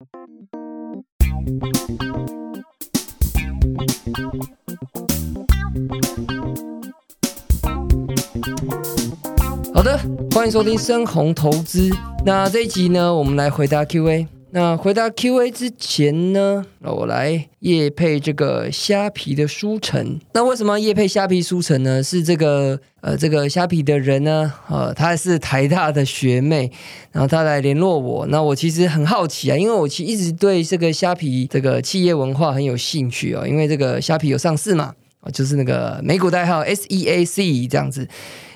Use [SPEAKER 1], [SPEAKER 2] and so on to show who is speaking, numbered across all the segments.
[SPEAKER 1] 好的，欢迎收听深红投资。那这一集呢，我们来回答 Q&A。那回答 Q&A 之前呢，那我来夜配这个虾皮的书城。那为什么要夜配虾皮书城呢？是这个呃，这个虾皮的人呢，呃，他是台大的学妹，然后他来联络我。那我其实很好奇啊，因为我其实一直对这个虾皮这个企业文化很有兴趣哦，因为这个虾皮有上市嘛，就是那个美股代号 SEAC 这样子。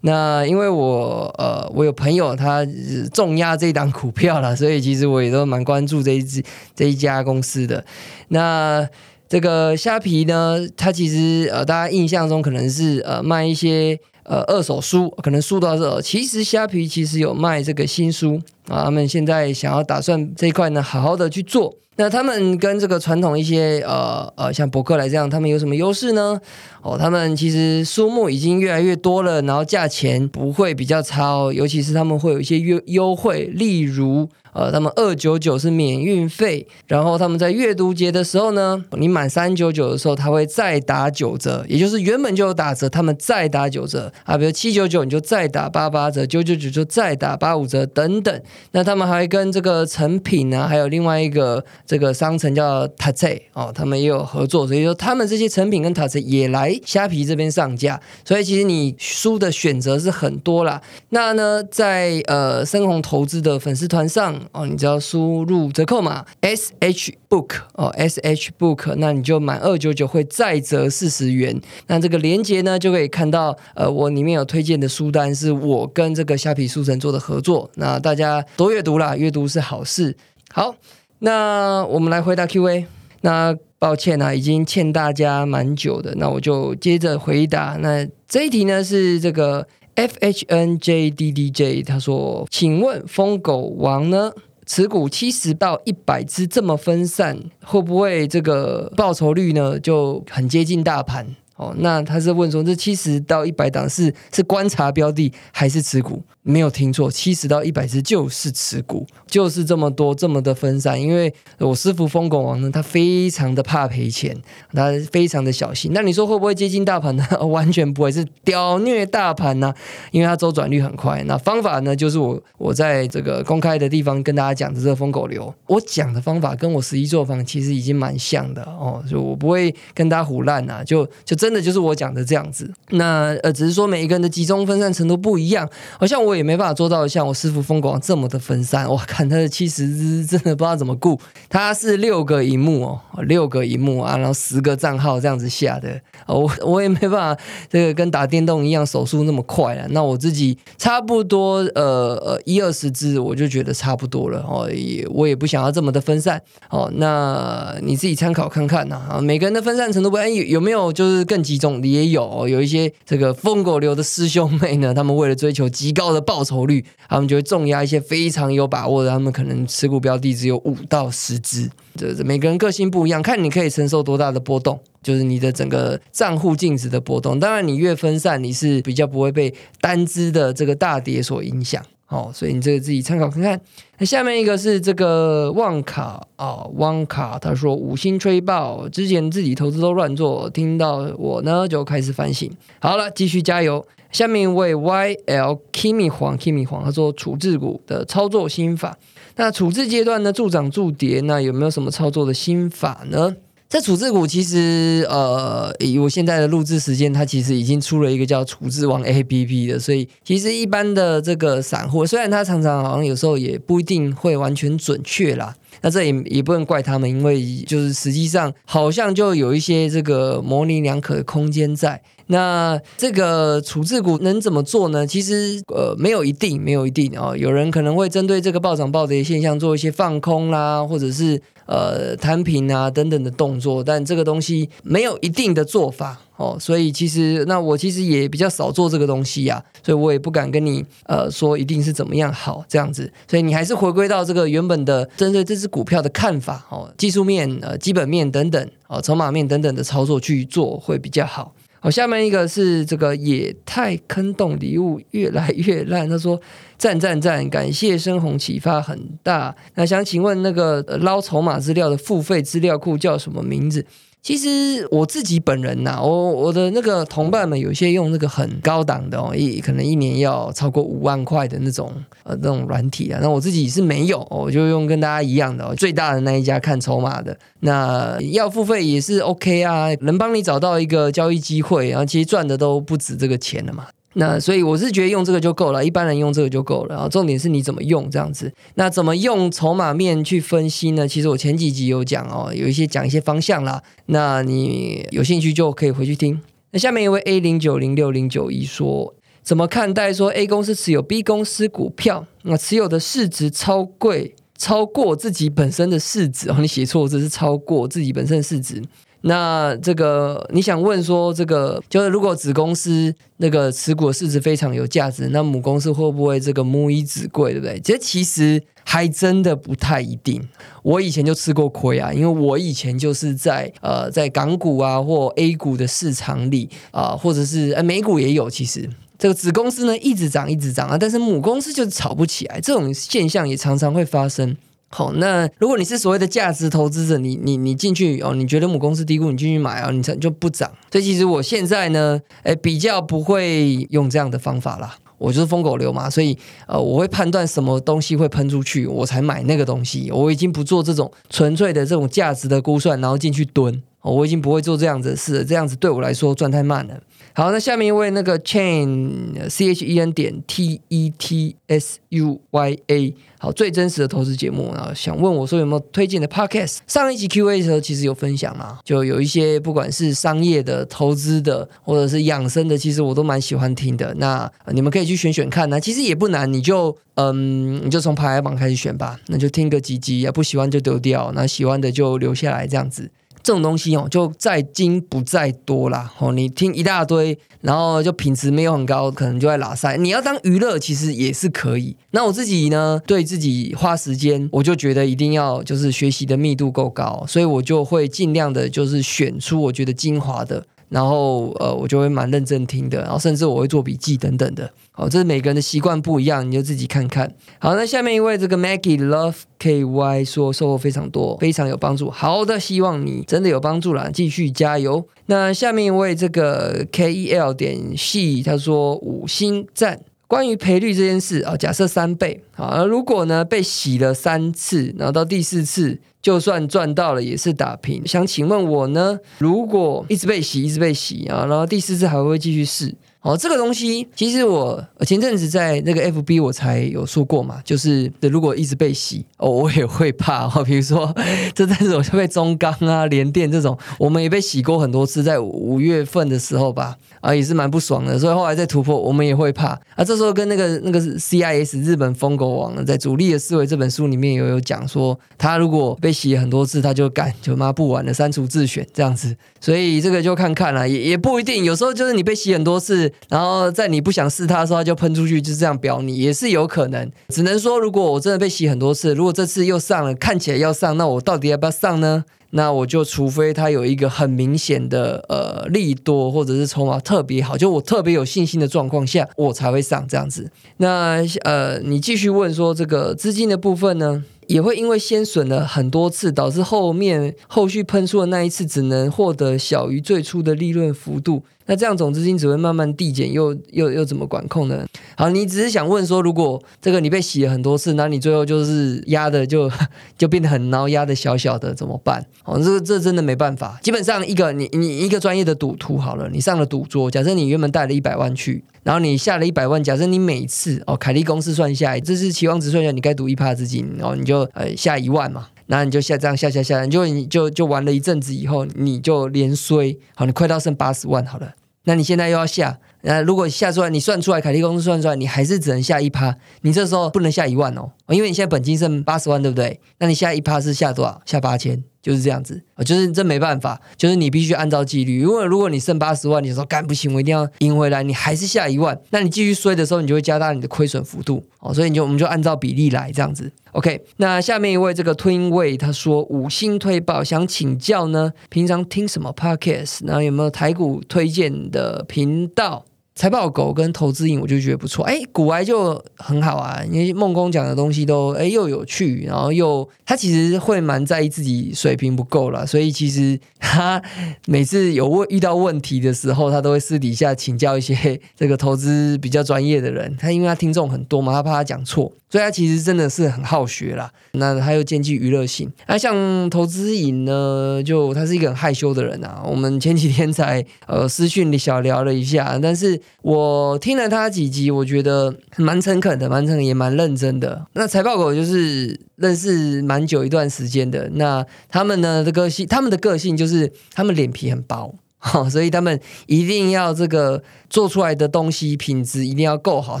[SPEAKER 1] 那因为我呃，我有朋友他重压这一档股票了，所以其实我也都蛮关注这一支这一家公司的。那这个虾皮呢，它其实呃，大家印象中可能是呃卖一些呃二手书，可能书到这。其实虾皮其实有卖这个新书啊，他们现在想要打算这一块呢，好好的去做。那他们跟这个传统一些呃呃像博客来这样，他们有什么优势呢？哦，他们其实书目已经越来越多了，然后价钱不会比较差哦，尤其是他们会有一些优优惠，例如呃，他们二九九是免运费，然后他们在阅读节的时候呢，你满三九九的时候，他会再打九折，也就是原本就有打折，他们再打九折啊，比如七九九你就再打八八折，九九九就再打八五折等等。那他们还跟这个成品啊，还有另外一个这个商城叫 t a t e 哦，他们也有合作，所以说他们这些成品跟 t a t e 也来。虾皮这边上架，所以其实你书的选择是很多啦。那呢，在呃深红投资的粉丝团上哦，你只要输入折扣码 S H Book 哦 S H Book，那你就满二九九会再折四十元。那这个链接呢，就可以看到呃我里面有推荐的书单，是我跟这个虾皮书城做的合作。那大家多阅读啦，阅读是好事。好，那我们来回答 Q&A。那抱歉啊，已经欠大家蛮久的，那我就接着回答。那这一题呢是这个 F H N J D D J，他说：“请问疯狗王呢，持股七十到一百只这么分散，会不会这个报酬率呢就很接近大盘？”哦，那他是问说，这七十到一百档是是观察标的还是持股？没有听错，七十到一百只就是持股，就是这么多这么的分散。因为我师傅疯狗王呢，他非常的怕赔钱，他非常的小心。那你说会不会接近大盘呢？完全不会，是屌虐大盘呢，因为它周转率很快。那方法呢，就是我我在这个公开的地方跟大家讲的这个疯狗流，我讲的方法跟我实际做法其实已经蛮像的哦，就我不会跟大家胡烂呐，就就真的就是我讲的这样子。那呃，只是说每一个人的集中分散程度不一样，好像我。我也没办法做到像我师傅疯狂这么的分散。我 看他的七十只真的不知道怎么顾。他是六个荧幕哦，六个荧幕啊，然后十个账号这样子下的。我我也没办法，这个跟打电动一样手速那么快了。那我自己差不多呃呃一二十只，我就觉得差不多了哦。也我也不想要这么的分散哦。那你自己参考看看呐。啊，每个人的分散程度不一样，有有没有就是更集中？也有有一些这个疯狗流的师兄妹呢，他们为了追求极高的。报酬率，他们就会重压一些非常有把握的，他们可能持股标的只有五到十只。这每个人个性不一样，看你可以承受多大的波动，就是你的整个账户净值的波动。当然，你越分散，你是比较不会被单只的这个大跌所影响。哦，所以你这个自己参考看看。下面一个是这个旺卡啊，旺卡他说五星吹爆，之前自己投资都乱做，听到我呢就开始反省。好了，继续加油。下面一位 Y L Kimi 黄 Kimi 黄，他说处置股的操作心法。那处置阶段呢，助涨助跌，那有没有什么操作的心法呢？在处置股，其实呃，以我现在的录制时间，它其实已经出了一个叫处置王 A P P 的，所以其实一般的这个散户，虽然他常常好像有时候也不一定会完全准确啦。那这也也不能怪他们，因为就是实际上好像就有一些这个模棱两可的空间在。那这个处置股能怎么做呢？其实呃没有一定，没有一定啊。有人可能会针对这个暴涨暴跌现象做一些放空啦，或者是呃摊平啊等等的动作，但这个东西没有一定的做法。哦，所以其实那我其实也比较少做这个东西呀，所以我也不敢跟你呃说一定是怎么样好这样子，所以你还是回归到这个原本的针对这只股票的看法哦，技术面、呃基本面等等，哦筹码面等等的操作去做会比较好。好，下面一个是这个野太坑洞礼物越来越烂，他说赞赞赞，感谢深红启发很大。那想请问那个捞筹码资料的付费资料库叫什么名字？其实我自己本人呐，我我的那个同伴们有些用那个很高档的哦，一可能一年要超过五万块的那种呃那种软体啊。那我自己是没有，我就用跟大家一样的最大的那一家看筹码的。那要付费也是 OK 啊，能帮你找到一个交易机会，然后其实赚的都不止这个钱了嘛。那所以我是觉得用这个就够了，一般人用这个就够了。然后重点是你怎么用这样子。那怎么用筹码面去分析呢？其实我前几集有讲哦，有一些讲一些方向啦。那你有兴趣就可以回去听。那下面一位 A 零九零六零九一说，怎么看待说 A 公司持有 B 公司股票，那持有的市值超贵，超过自己本身的市值哦？你写错，这是超过自己本身的市值。那这个你想问说，这个就是如果子公司那个持股市值非常有价值，那母公司会不会这个母以子贵，对不对？这其实还真的不太一定。我以前就吃过亏啊，因为我以前就是在呃在港股啊或 A 股的市场里啊，或者是呃美股也有，其实这个子公司呢一直涨一直涨啊，但是母公司就是炒不起来，这种现象也常常会发生。好，那如果你是所谓的价值投资者，你你你进去哦，你觉得母公司低估，你进去买啊，你才就不涨。所以其实我现在呢，哎，比较不会用这样的方法啦。我就是疯狗流嘛，所以呃，我会判断什么东西会喷出去，我才买那个东西。我已经不做这种纯粹的这种价值的估算，然后进去蹲。哦我已经不会做这样子的事了，这样子对我来说赚太慢了。好，那下面一位那个 chain c h e n 点 t e t s u y a，好，最真实的投资节目啊，想问我说有没有推荐的 podcast？上一集 Q A 的时候其实有分享嘛，就有一些不管是商业的、投资的，或者是养生的，其实我都蛮喜欢听的。那你们可以去选选看，那其实也不难，你就嗯，你就从排行榜开始选吧，那就听个几集，不喜欢就丢掉，那喜欢的就留下来，这样子。这种东西哦，就在精不在多啦。哦，你听一大堆，然后就品质没有很高，可能就在拉塞。你要当娱乐，其实也是可以。那我自己呢，对自己花时间，我就觉得一定要就是学习的密度够高，所以我就会尽量的，就是选出我觉得精华的。然后呃，我就会蛮认真听的，然后甚至我会做笔记等等的。好，这是每个人的习惯不一样，你就自己看看。好，那下面一位这个 Maggie Love KY 说收获非常多，非常有帮助。好的，希望你真的有帮助啦，继续加油。那下面一位这个 KEL 点 C 他说五星赞。关于赔率这件事啊，假设三倍啊，如果呢被洗了三次，然后到第四次就算赚到了也是打平。想请问我呢，如果一直被洗，一直被洗啊，然后第四次还会继续试？哦，这个东西其实我前阵子在那个 FB 我才有说过嘛，就是如果一直被洗，哦，我也会怕哦。比如说这阵子我就被中钢啊、联电这种，我们也被洗过很多次，在五月份的时候吧，啊，也是蛮不爽的。所以后来再突破，我们也会怕。啊，这时候跟那个那个 CIS 日本疯狗王在《主力的思维》这本书里面有有讲说，他如果被洗很多次，他就干就妈不玩了，删除自选这样子。所以这个就看看了，也也不一定。有时候就是你被洗很多次。然后在你不想试它的时候，就喷出去，就这样表你也是有可能。只能说，如果我真的被洗很多次，如果这次又上了，看起来要上，那我到底要不要上呢？那我就除非它有一个很明显的呃利多，或者是筹码特别好，就我特别有信心的状况下，我才会上这样子。那呃，你继续问说这个资金的部分呢？也会因为先损了很多次，导致后面后续喷出的那一次只能获得小于最初的利润幅度。那这样总资金只会慢慢递减，又又又怎么管控呢？好，你只是想问说，如果这个你被洗了很多次，那你最后就是压的就 就变得很孬，压的小小的怎么办？哦，这这真的没办法。基本上一个你你一个专业的赌徒好了，你上了赌桌，假设你原本带了一百万去，然后你下了一百万，假设你每次哦凯利公式算下来，这是期望值算下来，你该赌一趴资金，然后你就呃下一万嘛。那你就下这样下下下，你就你就就玩了一阵子以后，你就连衰，好，你快到剩八十万好了。那你现在又要下，那如果下出来，你算出来，凯利公司算出来，你还是只能下一趴，你这时候不能下一万哦，因为你现在本金剩八十万，对不对？那你下一趴是下多少？下八千。就是这样子啊，就是这没办法，就是你必须按照纪律。如果如果你剩八十万，你说干不行，我一定要赢回来，你还是下一万，那你继续衰的时候，你就会加大你的亏损幅度哦。所以你就我们就按照比例来这样子。OK，那下面一位这个 Twin Way 他说五星推报，想请教呢，平常听什么 Podcast？然后有没有台股推荐的频道？财报狗跟投资影，我就觉得不错。哎，古癌就很好啊，因为孟工讲的东西都哎又有趣，然后又他其实会蛮在意自己水平不够了，所以其实他每次有问遇到问题的时候，他都会私底下请教一些这个投资比较专业的人。他因为他听众很多嘛，他怕他讲错。所以他其实真的是很好学啦，那他又兼具娱乐性。那像投资瘾呢，就他是一个很害羞的人啊。我们前几天才呃私讯里小聊了一下，但是我听了他几集，我觉得蛮诚恳的，蛮诚恳也蛮认真的。那财报狗就是认识蛮久一段时间的，那他们呢的个性，他们的个性就是他们脸皮很薄。好，所以他们一定要这个做出来的东西品质一定要够好，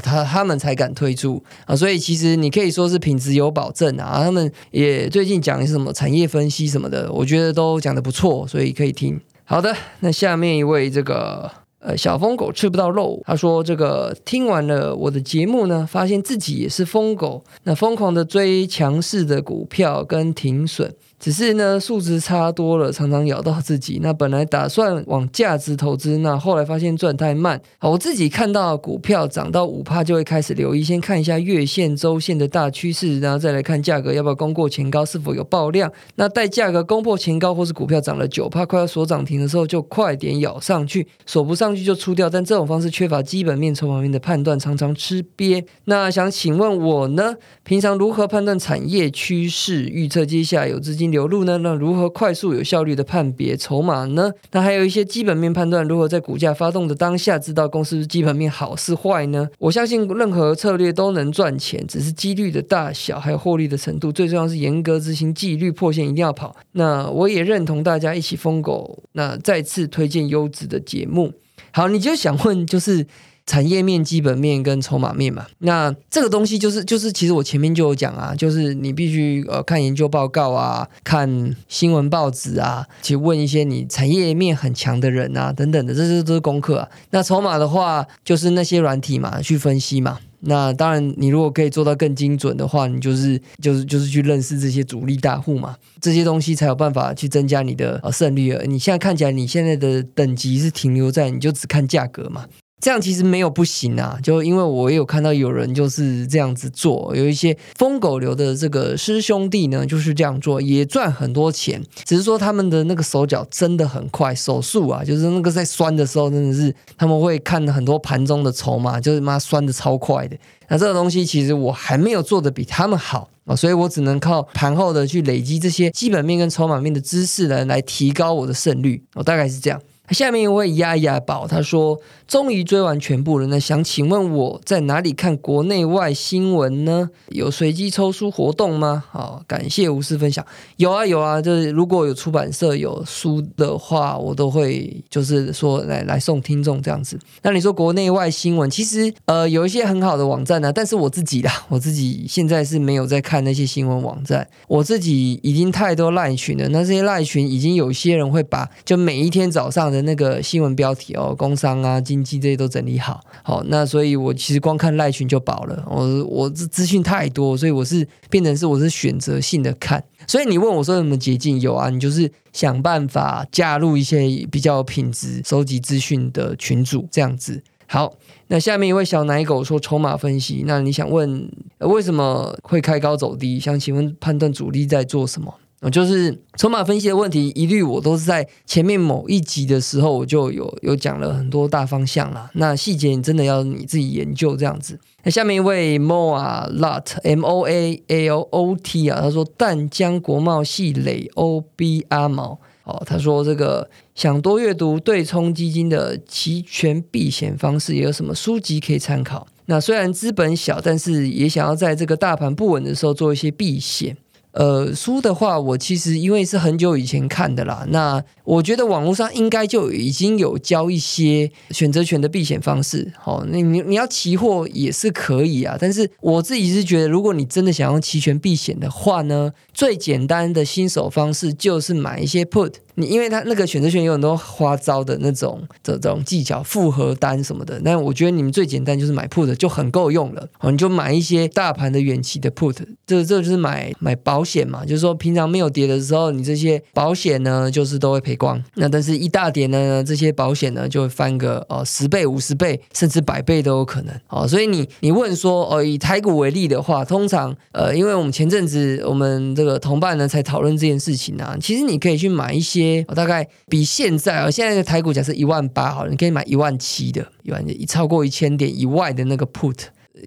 [SPEAKER 1] 他他们才敢推出啊。所以其实你可以说是品质有保证啊。他们也最近讲什么产业分析什么的，我觉得都讲的不错，所以可以听。好的，那下面一位这个呃小疯狗吃不到肉，他说这个听完了我的节目呢，发现自己也是疯狗，那疯狂的追强势的股票跟停损。只是呢，数值差多了，常常咬到自己。那本来打算往价值投资，那后来发现赚太慢。好，我自己看到股票涨到五帕，就会开始留意，先看一下月线、周线的大趋势，然后再来看价格要不要攻过前高，是否有爆量。那待价格攻破前高，或是股票涨了九帕，快要锁涨停的时候，就快点咬上去，锁不上去就出掉。但这种方式缺乏基本面、筹码面的判断，常常吃瘪。那想请问我呢，平常如何判断产业趋势，预测接下来有资金？流入呢？那如何快速有效率的判别筹码呢？那还有一些基本面判断，如何在股价发动的当下知道公司基本面好是坏呢？我相信任何策略都能赚钱，只是几率的大小还有获利的程度，最重要是严格执行纪律，破线一定要跑。那我也认同大家一起疯狗，那再次推荐优质的节目。好，你就想问就是。产业面、基本面跟筹码面嘛，那这个东西就是就是，其实我前面就有讲啊，就是你必须呃看研究报告啊，看新闻报纸啊，去问一些你产业面很强的人啊，等等的，这些都是功课啊。那筹码的话，就是那些软体嘛，去分析嘛。那当然，你如果可以做到更精准的话，你就是就是就是去认识这些主力大户嘛，这些东西才有办法去增加你的呃胜率。你现在看起来，你现在的等级是停留在你就只看价格嘛。这样其实没有不行啊，就因为我也有看到有人就是这样子做，有一些疯狗流的这个师兄弟呢，就是这样做，也赚很多钱。只是说他们的那个手脚真的很快，手速啊，就是那个在酸的时候，真的是他们会看很多盘中的筹码，就是妈酸的超快的。那这个东西其实我还没有做的比他们好啊，所以我只能靠盘后的去累积这些基本面跟筹码面的知识呢，来提高我的胜率。我大概是这样。下面一位丫丫宝他说。终于追完全部了，那想请问我在哪里看国内外新闻呢？有随机抽书活动吗？好，感谢无私分享。有啊有啊，就是如果有出版社有书的话，我都会就是说来来送听众这样子。那你说国内外新闻，其实呃有一些很好的网站呢，但是我自己啦，我自己现在是没有在看那些新闻网站，我自己已经太多赖群了。那这些赖群已经有些人会把就每一天早上的那个新闻标题哦，工商啊经济。这些都整理好，好，那所以我其实光看赖群就饱了。我我这资讯太多，所以我是变成是我是选择性的看。所以你问我说有什么捷径？有啊，你就是想办法加入一些比较品质、收集资讯的群组，这样子。好，那下面一位小奶狗说筹码分析。那你想问为什么会开高走低？想请问判断主力在做什么？就是筹码分析的问题，一律我都是在前面某一集的时候，我就有有讲了很多大方向啦。那细节你真的要你自己研究这样子。那下面一位 Moa Lot M O A L O T 啊，他说淡江国贸系累 O B 阿毛哦，他说这个想多阅读对冲基金的期权避险方式，也有什么书籍可以参考？那虽然资本小，但是也想要在这个大盘不稳的时候做一些避险。呃，书的话，我其实因为是很久以前看的啦，那我觉得网络上应该就已经有教一些选择权的避险方式。好，那你你要期货也是可以啊，但是我自己是觉得，如果你真的想要期权避险的话呢，最简单的新手方式就是买一些 put。你因为它那个选择权有很多花招的那种这种技巧，复合单什么的。那我觉得你们最简单就是买 put 就很够用了。哦，你就买一些大盘的远期的 put，这这就是买买保险嘛。就是说平常没有跌的时候，你这些保险呢就是都会赔光。那但是一大跌呢，这些保险呢就会翻个哦十倍、五十倍，甚至百倍都有可能。哦，所以你你问说哦以台股为例的话，通常呃因为我们前阵子我们这个同伴呢才讨论这件事情啊，其实你可以去买一些。我大概比现在啊，现在的台股假设一万八好了，你可以买一万七的，一万一超过一千点以外的那个 put。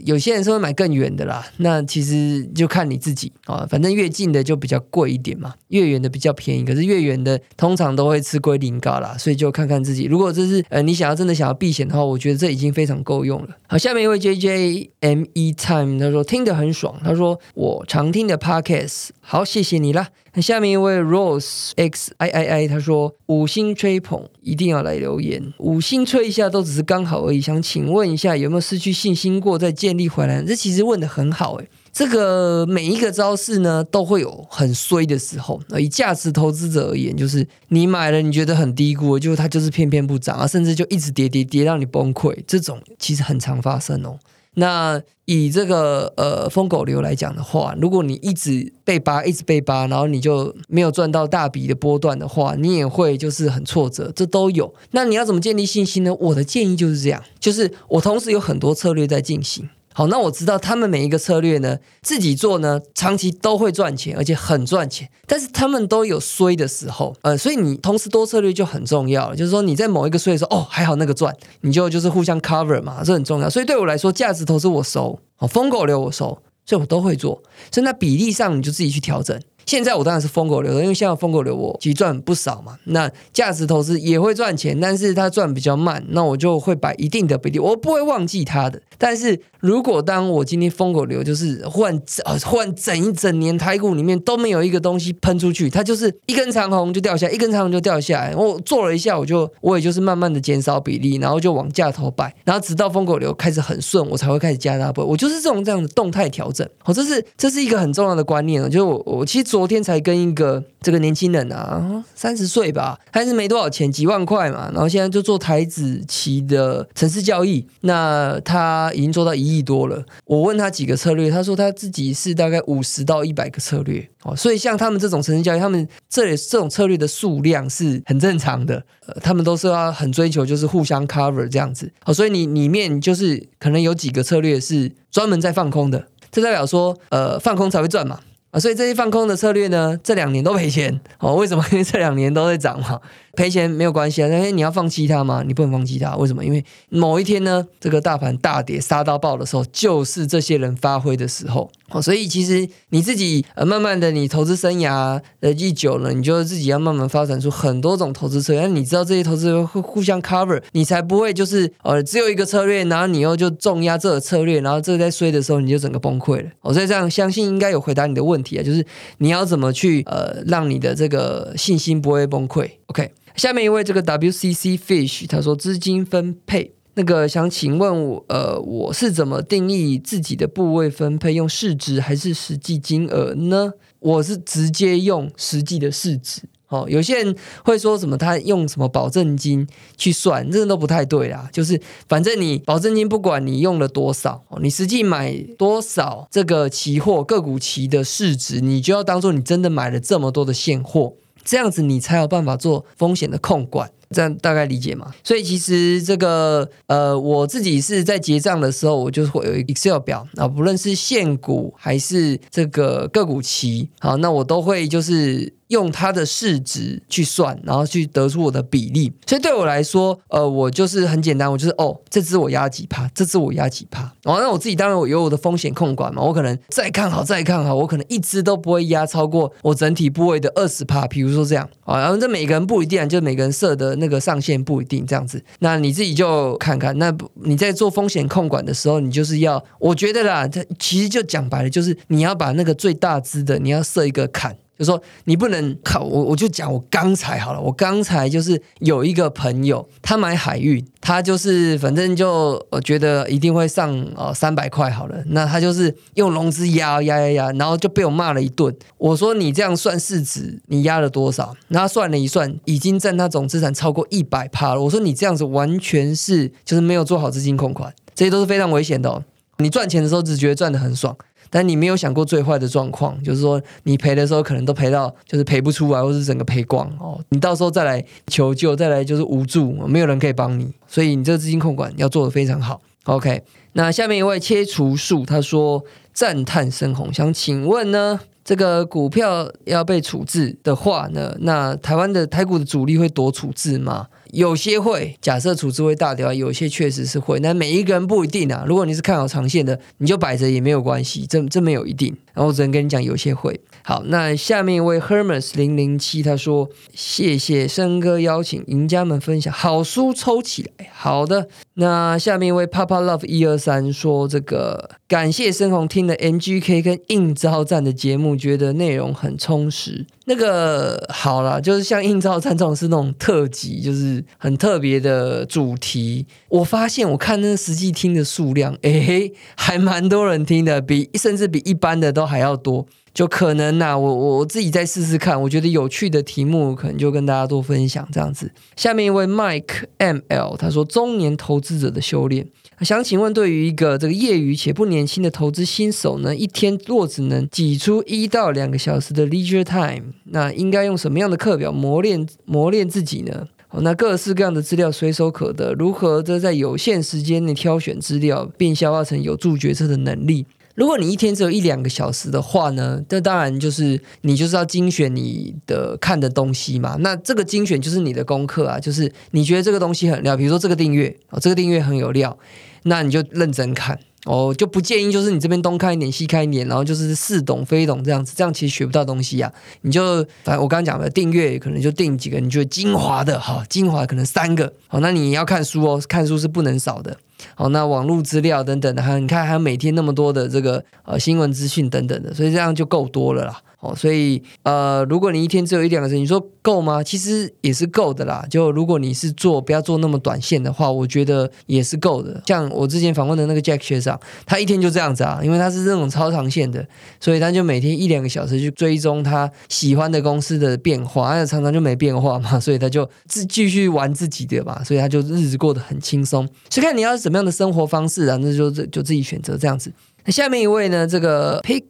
[SPEAKER 1] 有些人是会买更远的啦，那其实就看你自己啊。反正越近的就比较贵一点嘛，越远的比较便宜。可是越远的通常都会吃龟苓膏啦，所以就看看自己。如果这是呃你想要真的想要避险的话，我觉得这已经非常够用了。好，下面一位 J J M E Time 他说听得很爽，他说我常听的 Podcast，好谢谢你啦。那下面一位 Rose X I I I 他说五星吹捧一定要来留言，五星吹一下都只是刚好而已。想请问一下有没有失去信心过再建立回来？这其实问的很好诶。这个每一个招式呢都会有很衰的时候。以价值投资者而言，就是你买了你觉得很低估，就是它就是偏偏不涨啊，甚至就一直跌跌跌让你崩溃，这种其实很常发生哦。那以这个呃疯狗流来讲的话，如果你一直被扒，一直被扒，然后你就没有赚到大笔的波段的话，你也会就是很挫折，这都有。那你要怎么建立信心呢？我的建议就是这样，就是我同时有很多策略在进行。好，那我知道他们每一个策略呢，自己做呢，长期都会赚钱，而且很赚钱。但是他们都有衰的时候，呃，所以你同时多策略就很重要了。就是说你在某一个衰的时候，哦，还好那个赚，你就就是互相 cover 嘛，这很重要。所以对我来说，价值投资我熟，哦，疯狗流我熟，所以我都会做。所以那比例上，你就自己去调整。现在我当然是疯狗流的，因为现在疯狗流我其实赚不少嘛。那价值投资也会赚钱，但是它赚比较慢，那我就会摆一定的比例，我不会忘记它的。但是如果当我今天疯狗流就是换呃换整一整年台股里面都没有一个东西喷出去，它就是一根长红就掉下，一根长红就掉下来。我做了一下，我就我也就是慢慢的减少比例，然后就往价头摆，然后直到疯狗流开始很顺，我才会开始加大波。我就是这种这样的动态调整。好，这是这是一个很重要的观念了，就是我我其实。昨天才跟一个这个年轻人啊，三十岁吧，还是没多少钱，几万块嘛。然后现在就做台子期的城市交易，那他已经做到一亿多了。我问他几个策略，他说他自己是大概五十到一百个策略哦。所以像他们这种城市交易，他们这里这种策略的数量是很正常的。呃，他们都是要很追求，就是互相 cover 这样子。哦，所以你里面就是可能有几个策略是专门在放空的，这代表说，呃，放空才会赚嘛。啊，所以这些放空的策略呢，这两年都赔钱哦。为什么？因为这两年都在涨嘛。赔钱没有关系啊，但是你要放弃它吗？你不能放弃它。为什么？因为某一天呢，这个大盘大跌杀到爆的时候，就是这些人发挥的时候。哦，所以其实你自己呃，慢慢的你投资生涯呃一久了，你就自己要慢慢发展出很多种投资策略。你知道这些投资会互相 cover，你才不会就是呃只有一个策略，然后你又就重压这个策略，然后这个在衰的时候你就整个崩溃了。我所以这样相信应该有回答你的问题啊，就是你要怎么去呃让你的这个信心不会崩溃。OK。下面一位这个 WCC Fish，他说资金分配，那个想请问我，呃，我是怎么定义自己的部位分配？用市值还是实际金额呢？我是直接用实际的市值。哦，有些人会说什么他用什么保证金去算，这都不太对啦。就是反正你保证金不管你用了多少，你实际买多少这个期货个股期的市值，你就要当做你真的买了这么多的现货。这样子你才有办法做风险的控管，这样大概理解嘛？所以其实这个呃，我自己是在结账的时候，我就会有 Excel 表啊，不论是现股还是这个个股期，好，那我都会就是。用它的市值去算，然后去得出我的比例。所以对我来说，呃，我就是很简单，我就是哦，这支我压几趴，这支我压几趴。哦，那我自己当然我有我的风险控管嘛，我可能再看好再看好，我可能一支都不会压超过我整体部位的二十趴。比如说这样啊，然后这每个人不一定，就每个人设的那个上限不一定这样子。那你自己就看看。那你在做风险控管的时候，你就是要，我觉得啦，它其实就讲白了，就是你要把那个最大支的，你要设一个坎。就说你不能靠我，我就讲我刚才好了。我刚才就是有一个朋友，他买海运，他就是反正就我觉得一定会上呃三百块好了。那他就是用融资压压压压，然后就被我骂了一顿。我说你这样算市值，你压了多少？然后算了一算，已经占他总资产超过一百趴了。我说你这样子完全是就是没有做好资金控款，这些都是非常危险的。哦。你赚钱的时候只觉得赚的很爽。但你没有想过最坏的状况，就是说你赔的时候可能都赔到，就是赔不出来，或是整个赔光哦。你到时候再来求救，再来就是无助，没有人可以帮你，所以你这个资金控管要做的非常好。OK，那下面一位切除术他说赞叹深红，想请问呢，这个股票要被处置的话呢，那台湾的台股的主力会躲处置吗？有些会，假设处置会大掉，有些确实是会，那每一个人不一定啊。如果你是看好长线的，你就摆着也没有关系，这这没有一定。然后我只能跟你讲，有些会。好，那下面一位 Hermes 零零七他说：“谢谢生哥邀请赢家们分享好书抽起来。”好的，那下面一位 Papa Love 一二三说：“这个感谢深红听的 MGK 跟应招战的节目，觉得内容很充实。那个好了，就是像应招战这种是那种特辑，就是很特别的主题。我发现我看那实际听的数量，哎，还蛮多人听的，比甚至比一般的都还要多。”就可能呐，我我自己再试试看，我觉得有趣的题目，可能就跟大家多分享这样子。下面一位 Mike M L 他说：“中年投资者的修炼，想请问，对于一个这个业余且不年轻的投资新手呢，一天若只能挤出一到两个小时的 leisure time，那应该用什么样的课表磨练磨练自己呢？那各式各样的资料随手可得，如何在有限时间内挑选资料，并消化成有助决策的能力？”如果你一天只有一两个小时的话呢，这当然就是你就是要精选你的看的东西嘛。那这个精选就是你的功课啊，就是你觉得这个东西很料，比如说这个订阅哦，这个订阅很有料，那你就认真看哦，就不建议就是你这边东看一点西看一点，然后就是似懂非懂这样子，这样其实学不到东西呀。你就反正我刚刚讲的订阅可能就订几个你觉得精华的哈，精华可能三个好，那你要看书哦，看书是不能少的。好，那网络资料等等的，还你看还有每天那么多的这个呃新闻资讯等等的，所以这样就够多了啦。哦，所以呃，如果你一天只有一两个人，你说够吗？其实也是够的啦。就如果你是做不要做那么短线的话，我觉得也是够的。像我之前访问的那个 Jack 学长，他一天就这样子啊，因为他是这种超长线的，所以他就每天一两个小时去追踪他喜欢的公司的变化，那常常就没变化嘛，所以他就自继续玩自己的嘛，所以他就日子过得很轻松。所以看你要什么样的生活方式啊，那就就自己选择这样子。那下面一位呢，这个 Pick。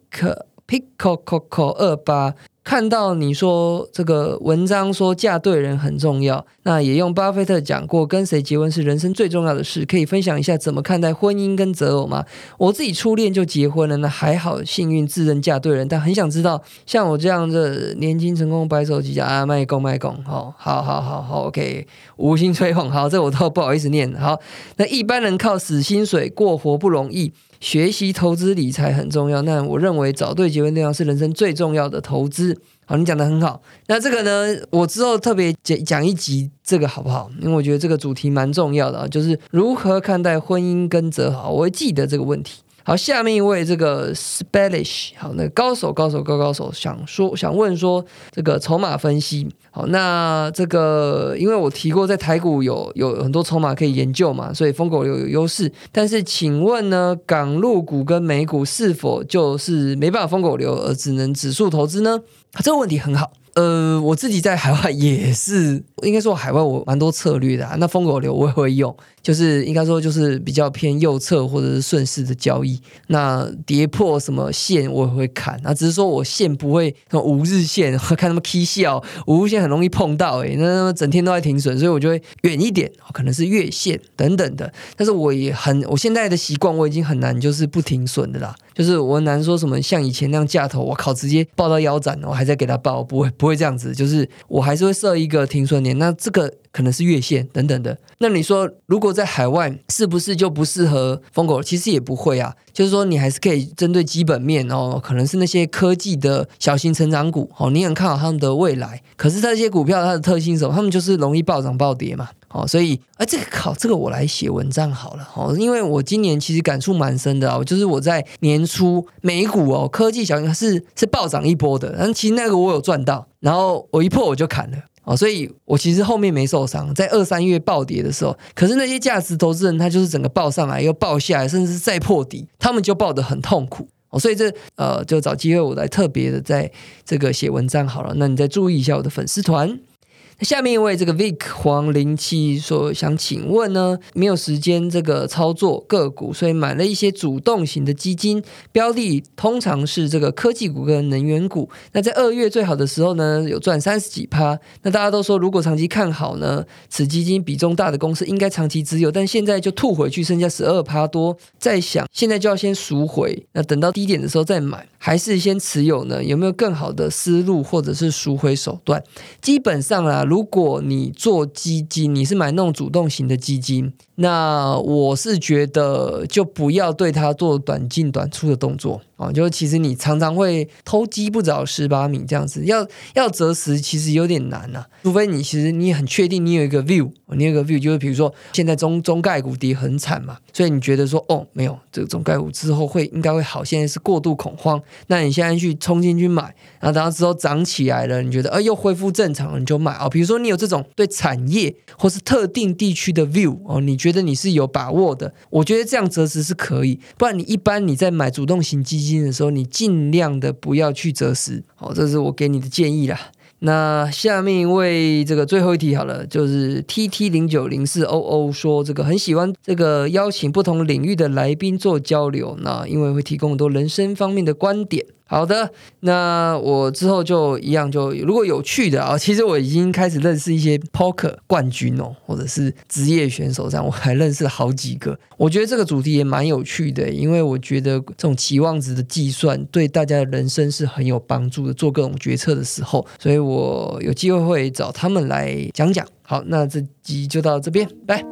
[SPEAKER 1] Pico Coco 二八看到你说这个文章说嫁对人很重要，那也用巴菲特讲过，跟谁结婚是人生最重要的事，可以分享一下怎么看待婚姻跟择偶吗？我自己初恋就结婚了，那还好幸运自认嫁对人，但很想知道像我这样的年轻成功白手起家啊，卖公卖公，好，好，好，好，好，OK，无心吹捧，好，这我都不好意思念，好，那一般人靠死薪水过活不容易。学习投资理财很重要，那我认为找对结婚对象是人生最重要的投资。好，你讲的很好。那这个呢，我之后特别讲讲一集这个好不好？因为我觉得这个主题蛮重要的啊，就是如何看待婚姻跟择好，我会记得这个问题。好，下面一位这个 Spanish 好，那高手高手高高手想说想问说这个筹码分析好，那这个因为我提过在台股有有很多筹码可以研究嘛，所以疯狗流有优势。但是请问呢，港陆股跟美股是否就是没办法疯狗流，而只能指数投资呢？这个问题很好。呃，我自己在海外也是，应该说海外我蛮多策略的啊。那疯狗流我也会用，就是应该说就是比较偏右侧或者是顺势的交易。那跌破什么线我也会看，那只是说我线不会什么五日线，看他们 K 线，五日线很容易碰到，诶，那整天都在停损，所以我就会远一点，可能是月线等等的。但是我也很，我现在的习惯我已经很难就是不停损的啦。就是我很难说什么像以前那样架头，我靠，直接报到腰斩，我还在给他报，不会不会这样子，就是我还是会设一个停损点，那这个可能是月线等等的。那你说如果在海外是不是就不适合疯狗？其实也不会啊，就是说你还是可以针对基本面哦，可能是那些科技的小型成长股哦，你很看好他们的未来，可是这些股票它的特性什么？他们就是容易暴涨暴跌嘛。哦，所以，哎，这个考这个我来写文章好了，哦，因为我今年其实感触蛮深的哦，就是我在年初美股哦，科技小型是是暴涨一波的，但其实那个我有赚到，然后我一破我就砍了，哦，所以我其实后面没受伤，在二三月暴跌的时候，可是那些价值投资人他就是整个爆上来又爆下来，甚至再破底，他们就爆得很痛苦，哦，所以这呃，就找机会我来特别的在这个写文章好了，那你再注意一下我的粉丝团。下面一位这个 Vic 黄零七说想请问呢，没有时间这个操作个股，所以买了一些主动型的基金标的，通常是这个科技股跟能源股。那在二月最好的时候呢，有赚三十几趴。那大家都说，如果长期看好呢，此基金比重大的公司应该长期持有，但现在就吐回去，剩下十二趴多。在想现在就要先赎回，那等到低点的时候再买，还是先持有呢？有没有更好的思路或者是赎回手段？基本上啊如果你做基金，你是买那种主动型的基金，那我是觉得就不要对它做短进短出的动作。哦，就是其实你常常会偷鸡不着蚀把米这样子，要要择时其实有点难呐。除非你其实你很确定你有一个 view，你有个 view 就是比如说现在中中概股跌很惨嘛，所以你觉得说哦没有这个中概股之后会应该会好，现在是过度恐慌，那你现在去冲进去买，然后等到之后涨起来了，你觉得呃又恢复正常了，你就买啊。比如说你有这种对产业或是特定地区的 view 哦，你觉得你是有把握的，我觉得这样择时是可以，不然你一般你在买主动型基金。金的时候，你尽量的不要去择时，好，这是我给你的建议啦。那下面为这个最后一题好了，就是 T T 零九零四 O O 说这个很喜欢这个邀请不同领域的来宾做交流，那因为会提供很多人生方面的观点。好的，那我之后就一样，就如果有趣的啊，其实我已经开始认识一些 poker 冠军哦，或者是职业选手这样，我还认识好几个。我觉得这个主题也蛮有趣的，因为我觉得这种期望值的计算对大家的人生是很有帮助的，做各种决策的时候，所以我有机会会找他们来讲讲。好，那这集就到这边，拜。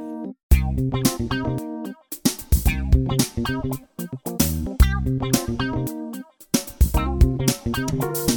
[SPEAKER 1] Música